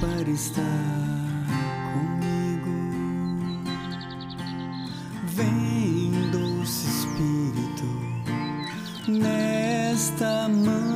para estar comigo. Vem, doce Espírito, nesta manhã,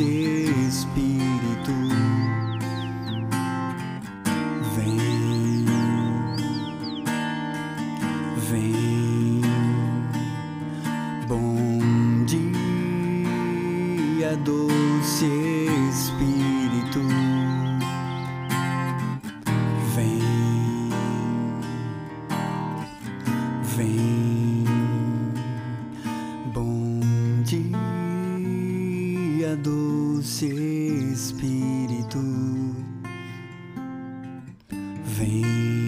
Doce doce Espírito. Vem.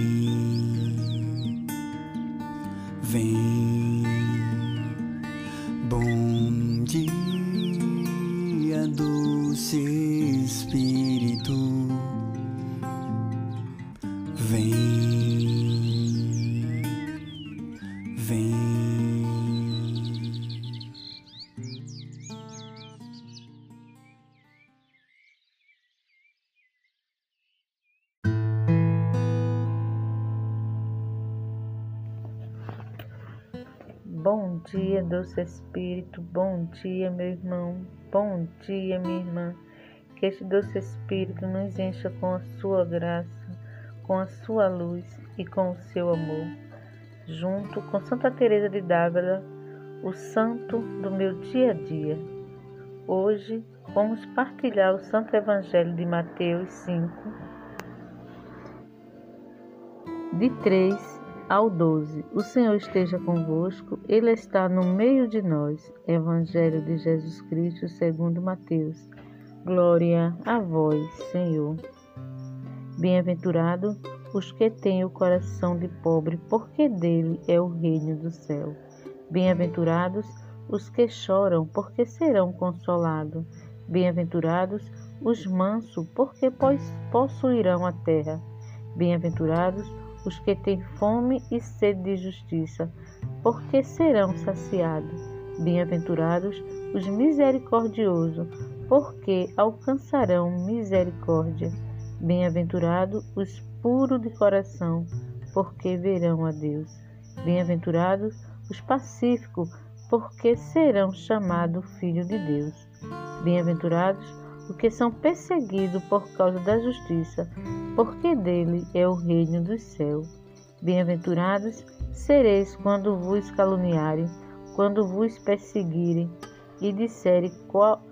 Bom dia, doce Espírito. Bom dia, meu irmão. Bom dia, minha irmã. Que este doce Espírito nos encha com a sua graça, com a sua luz e com o seu amor. Junto com Santa Teresa de Dávila, o santo do meu dia a dia. Hoje vamos partilhar o Santo Evangelho de Mateus 5, de 3 ao 12. O Senhor esteja convosco, Ele está no meio de nós. Evangelho de Jesus Cristo segundo Mateus. Glória a vós, Senhor. Bem-aventurado os que têm o coração de pobre, porque dele é o reino do céu. Bem-aventurados os que choram, porque serão consolados. Bem-aventurados os mansos, porque possuirão a terra. Bem-aventurados os que têm fome e sede de justiça, porque serão saciados. Bem-aventurados os misericordiosos, porque alcançarão misericórdia. Bem-aventurados os puros de coração, porque verão a Deus. Bem-aventurados os pacíficos, porque serão chamados filhos de Deus. Bem-aventurados os que são perseguidos por causa da justiça, porque dele é o reino dos céus. Bem-aventurados sereis quando vos caluniarem, quando vos perseguirem e disserem qual,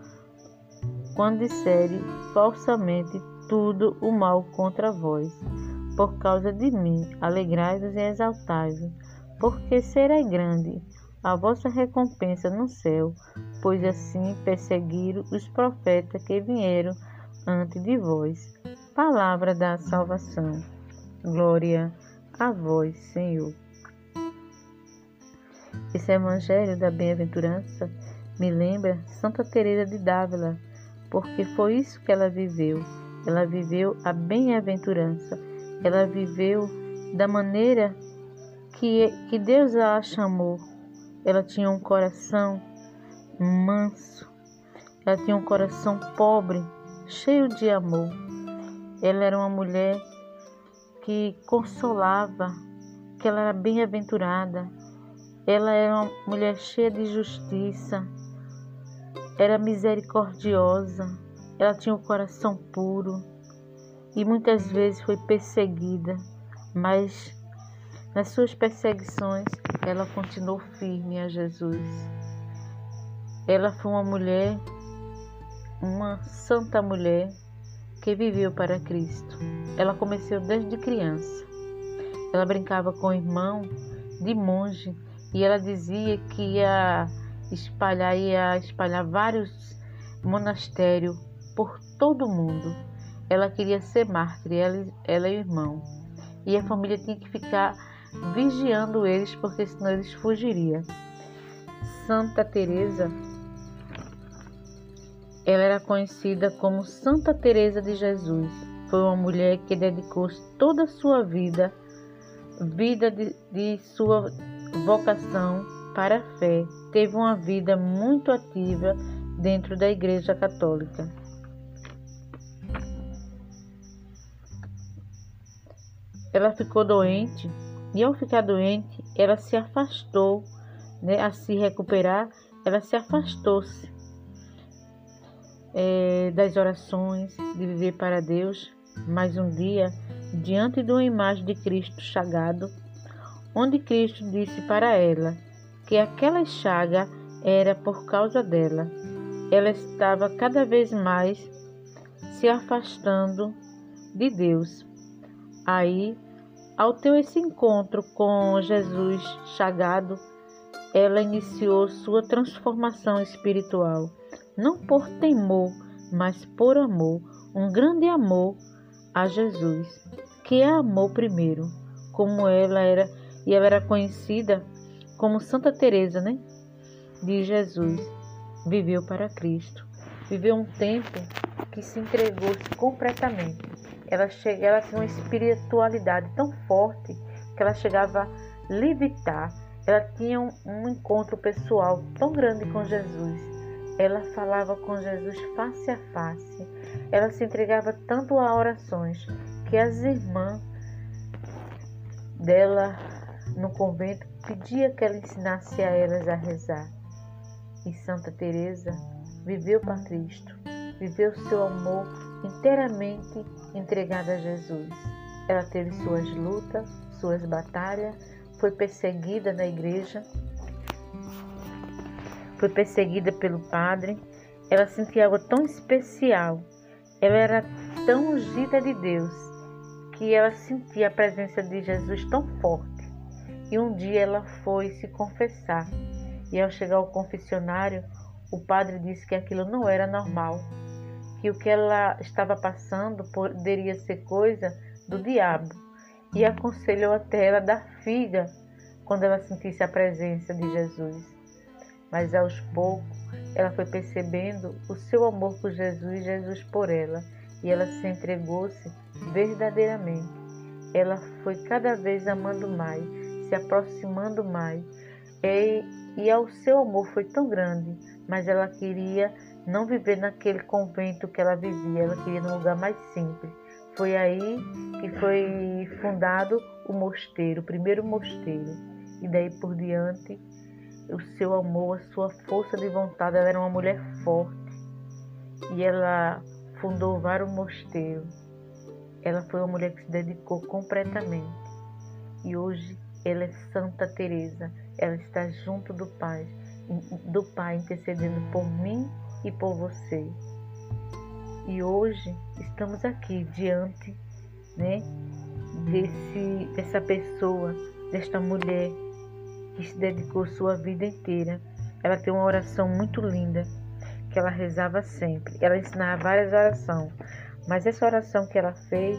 quando disserem falsamente tudo o mal contra vós. Por causa de mim, alegrai-vos e exaltai-vos, porque será grande a vossa recompensa no céu, pois assim perseguiram os profetas que vieram antes de vós. Palavra da salvação. Glória a vós, Senhor. Esse evangelho da bem-aventurança me lembra Santa Teresa de Dávila, porque foi isso que ela viveu. Ela viveu a bem-aventurança. Ela viveu da maneira que, que Deus a chamou ela tinha um coração manso, ela tinha um coração pobre, cheio de amor. Ela era uma mulher que consolava, que ela era bem-aventurada. Ela era uma mulher cheia de justiça, era misericordiosa, ela tinha um coração puro e muitas vezes foi perseguida, mas nas suas perseguições ela continuou firme a Jesus. Ela foi uma mulher, uma santa mulher que viveu para Cristo. Ela começou desde criança. Ela brincava com o irmão de monge e ela dizia que ia espalhar, ia espalhar vários monastérios por todo o mundo. Ela queria ser mártir, ela, ela e o irmão. E a família tinha que ficar vigiando eles, porque senão eles fugiriam. Santa Teresa, ela era conhecida como Santa Teresa de Jesus. Foi uma mulher que dedicou toda a sua vida, vida de, de sua vocação para a fé. Teve uma vida muito ativa dentro da Igreja Católica. Ela ficou doente e, ao ficar doente, ela se afastou, né, a se recuperar, ela se afastou-se é, das orações, de viver para Deus. Mas um dia, diante de uma imagem de Cristo chagado, onde Cristo disse para ela que aquela chaga era por causa dela. Ela estava cada vez mais se afastando de Deus. Aí, ao ter esse encontro com Jesus chagado, ela iniciou sua transformação espiritual, não por temor, mas por amor, um grande amor a Jesus, que a amou primeiro, como ela era e ela era conhecida como Santa Teresa, né? De Jesus. Viveu para Cristo. Viveu um tempo que se entregou completamente. Ela chega, ela tinha uma espiritualidade tão forte que ela chegava a levitar. Ela tinha um, um encontro pessoal tão grande com Jesus. Ela falava com Jesus face a face. Ela se entregava tanto a orações que as irmãs dela no convento pedia que ela ensinasse a elas a rezar. E Santa Teresa viveu para Cristo, viveu seu amor inteiramente entregado a Jesus. Ela teve suas lutas, suas batalhas, foi perseguida na igreja, foi perseguida pelo padre. Ela sentia algo tão especial, ela era tão ungida de Deus, que ela sentia a presença de Jesus tão forte e um dia ela foi se confessar. E ao chegar ao confessionário, o padre disse que aquilo não era normal, que o que ela estava passando poderia ser coisa do diabo. E aconselhou até ela dar figa quando ela sentisse a presença de Jesus. Mas aos poucos ela foi percebendo o seu amor por Jesus e Jesus por ela, e ela se entregou-se verdadeiramente. Ela foi cada vez amando mais se aproximando mais. E, e ao seu amor foi tão grande, mas ela queria não viver naquele convento que ela vivia, ela queria num lugar mais simples. Foi aí que foi fundado o mosteiro, o primeiro mosteiro. E daí por diante, o seu amor, a sua força de vontade, ela era uma mulher forte. E ela fundou vários mosteiros. Ela foi uma mulher que se dedicou completamente. E hoje ela é Santa Teresa. Ela está junto do Pai, do Pai intercedendo por mim e por você. E hoje estamos aqui diante, né, desse dessa pessoa, desta mulher que se dedicou sua vida inteira. Ela tem uma oração muito linda que ela rezava sempre. Ela ensinava várias orações, mas essa oração que ela fez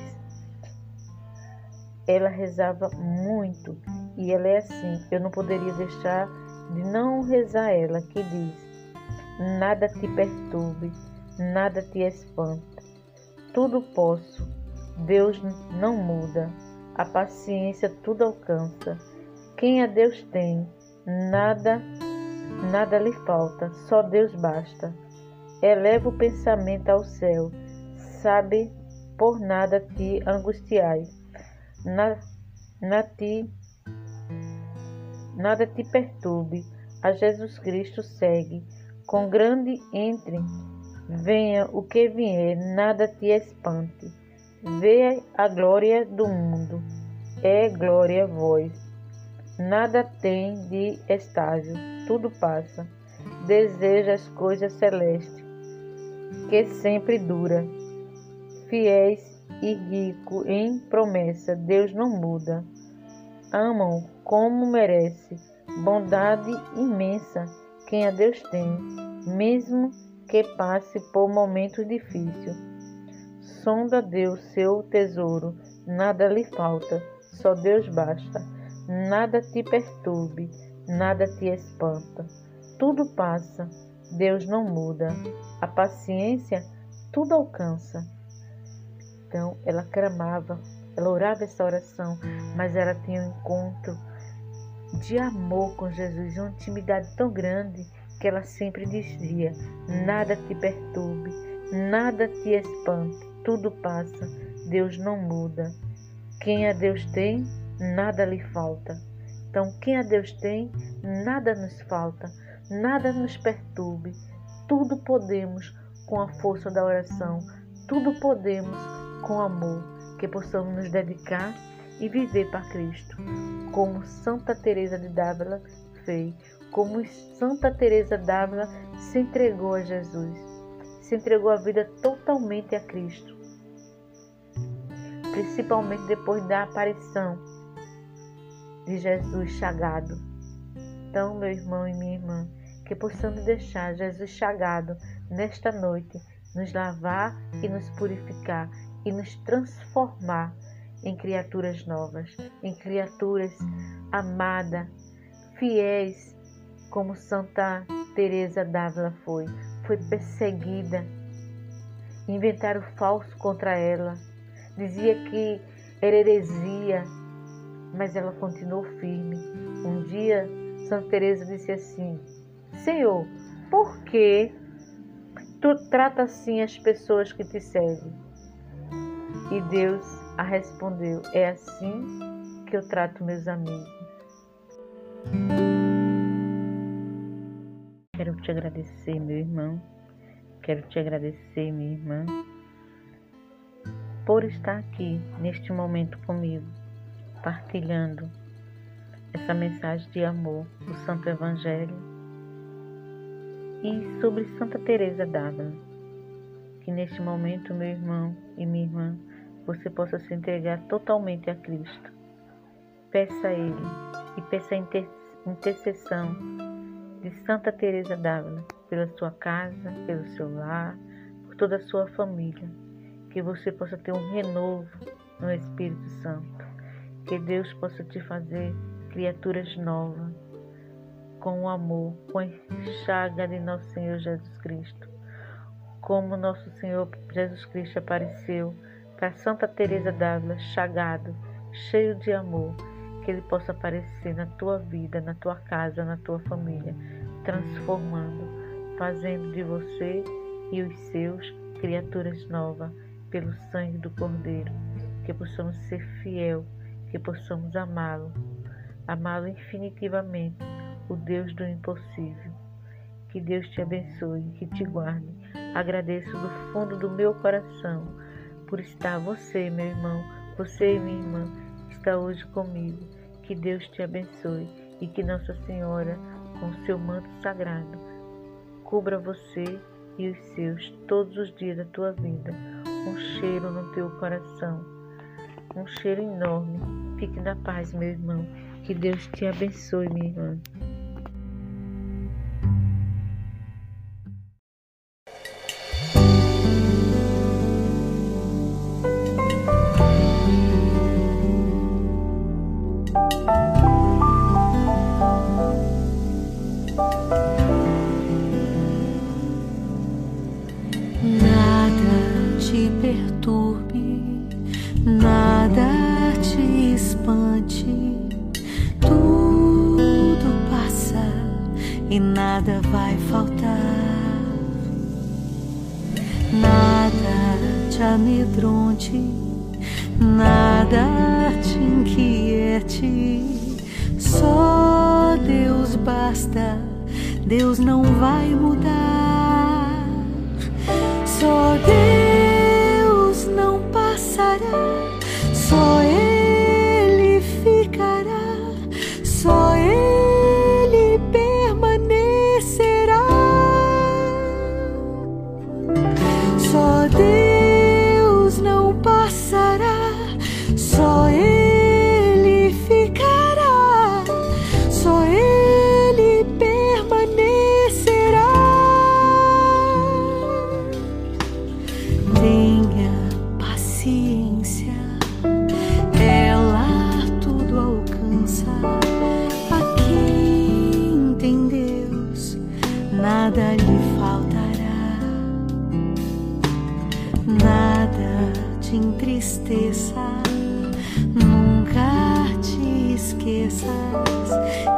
ela rezava muito e ela é assim. Eu não poderia deixar de não rezar ela, que diz: Nada te perturbe, nada te espanta. Tudo posso, Deus não muda, a paciência tudo alcança. Quem a Deus tem, nada, nada lhe falta, só Deus basta. Eleva o pensamento ao céu, sabe, por nada te angustiai. Na, na ti, nada te perturbe, a Jesus Cristo segue. Com grande entre, venha o que vier, nada te espante. Vê a glória do mundo, é glória vós. Nada tem de estágio, tudo passa. Deseja as coisas celestes, que sempre dura. Fiéis e rico em promessa, Deus não muda. Amam como merece, bondade imensa quem a Deus tem, mesmo que passe por momentos difíceis. Sonda Deus seu tesouro, nada lhe falta, só Deus basta. Nada te perturbe, nada te espanta. Tudo passa, Deus não muda. A paciência tudo alcança. Então ela clamava, ela orava essa oração, mas ela tinha um encontro de amor com Jesus, uma intimidade tão grande que ela sempre dizia: Nada te perturbe, nada te espante, tudo passa, Deus não muda. Quem a Deus tem, nada lhe falta. Então, quem a Deus tem, nada nos falta, nada nos perturbe, tudo podemos com a força da oração, tudo podemos com amor, que possamos nos dedicar e viver para Cristo, como Santa Teresa de Dávila fez, como Santa Teresa d'Ávila se entregou a Jesus, se entregou a vida totalmente a Cristo, principalmente depois da aparição de Jesus chagado. Então, meu irmão e minha irmã, que possamos deixar Jesus chagado nesta noite nos lavar e nos purificar e nos transformar em criaturas novas, em criaturas amadas, fiéis como Santa Teresa d'Ávila foi, foi perseguida, inventaram falso contra ela, dizia que era heresia, mas ela continuou firme. Um dia Santa Teresa disse assim: Senhor, por que tu trata assim as pessoas que te servem? E Deus a respondeu: É assim que eu trato meus amigos. Quero te agradecer, meu irmão. Quero te agradecer, minha irmã, por estar aqui neste momento comigo, partilhando essa mensagem de amor do Santo Evangelho e sobre Santa Teresa d'Ávila. Que neste momento, meu irmão e minha irmã, você possa se entregar totalmente a Cristo. Peça a Ele e peça a intercessão de Santa Teresa d'Ávila, pela sua casa, pelo seu lar, por toda a sua família. Que você possa ter um renovo no Espírito Santo. Que Deus possa te fazer criaturas novas, com o amor, com a chaga de nosso Senhor Jesus Cristo. Como nosso Senhor Jesus Cristo apareceu para Santa Teresa d'Ávila, chagado, cheio de amor que Ele possa aparecer na tua vida, na tua casa, na tua família, transformando, fazendo de você e os seus criaturas novas pelo sangue do Cordeiro. Que possamos ser fiel, que possamos amá-lo, amá-lo infinitivamente, o Deus do impossível. Que Deus te abençoe, que te guarde. Agradeço do fundo do meu coração por estar você, meu irmão, você e minha irmã está hoje comigo. Que Deus te abençoe e que Nossa Senhora, com seu manto sagrado, cubra você e os seus todos os dias da tua vida. Um cheiro no teu coração, um cheiro enorme. Fique na paz, meu irmão. Que Deus te abençoe, minha irmã. nada te espante, nada vai faltar. Nada te amedronte, nada te inquiete. Só Deus basta, Deus não vai mudar. Só Deus nada lhe faltará. Nada te entristeça, nunca te esqueças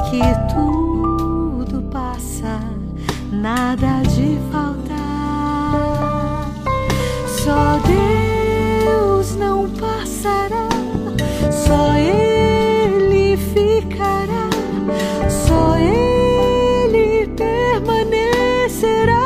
que tudo passa, nada. será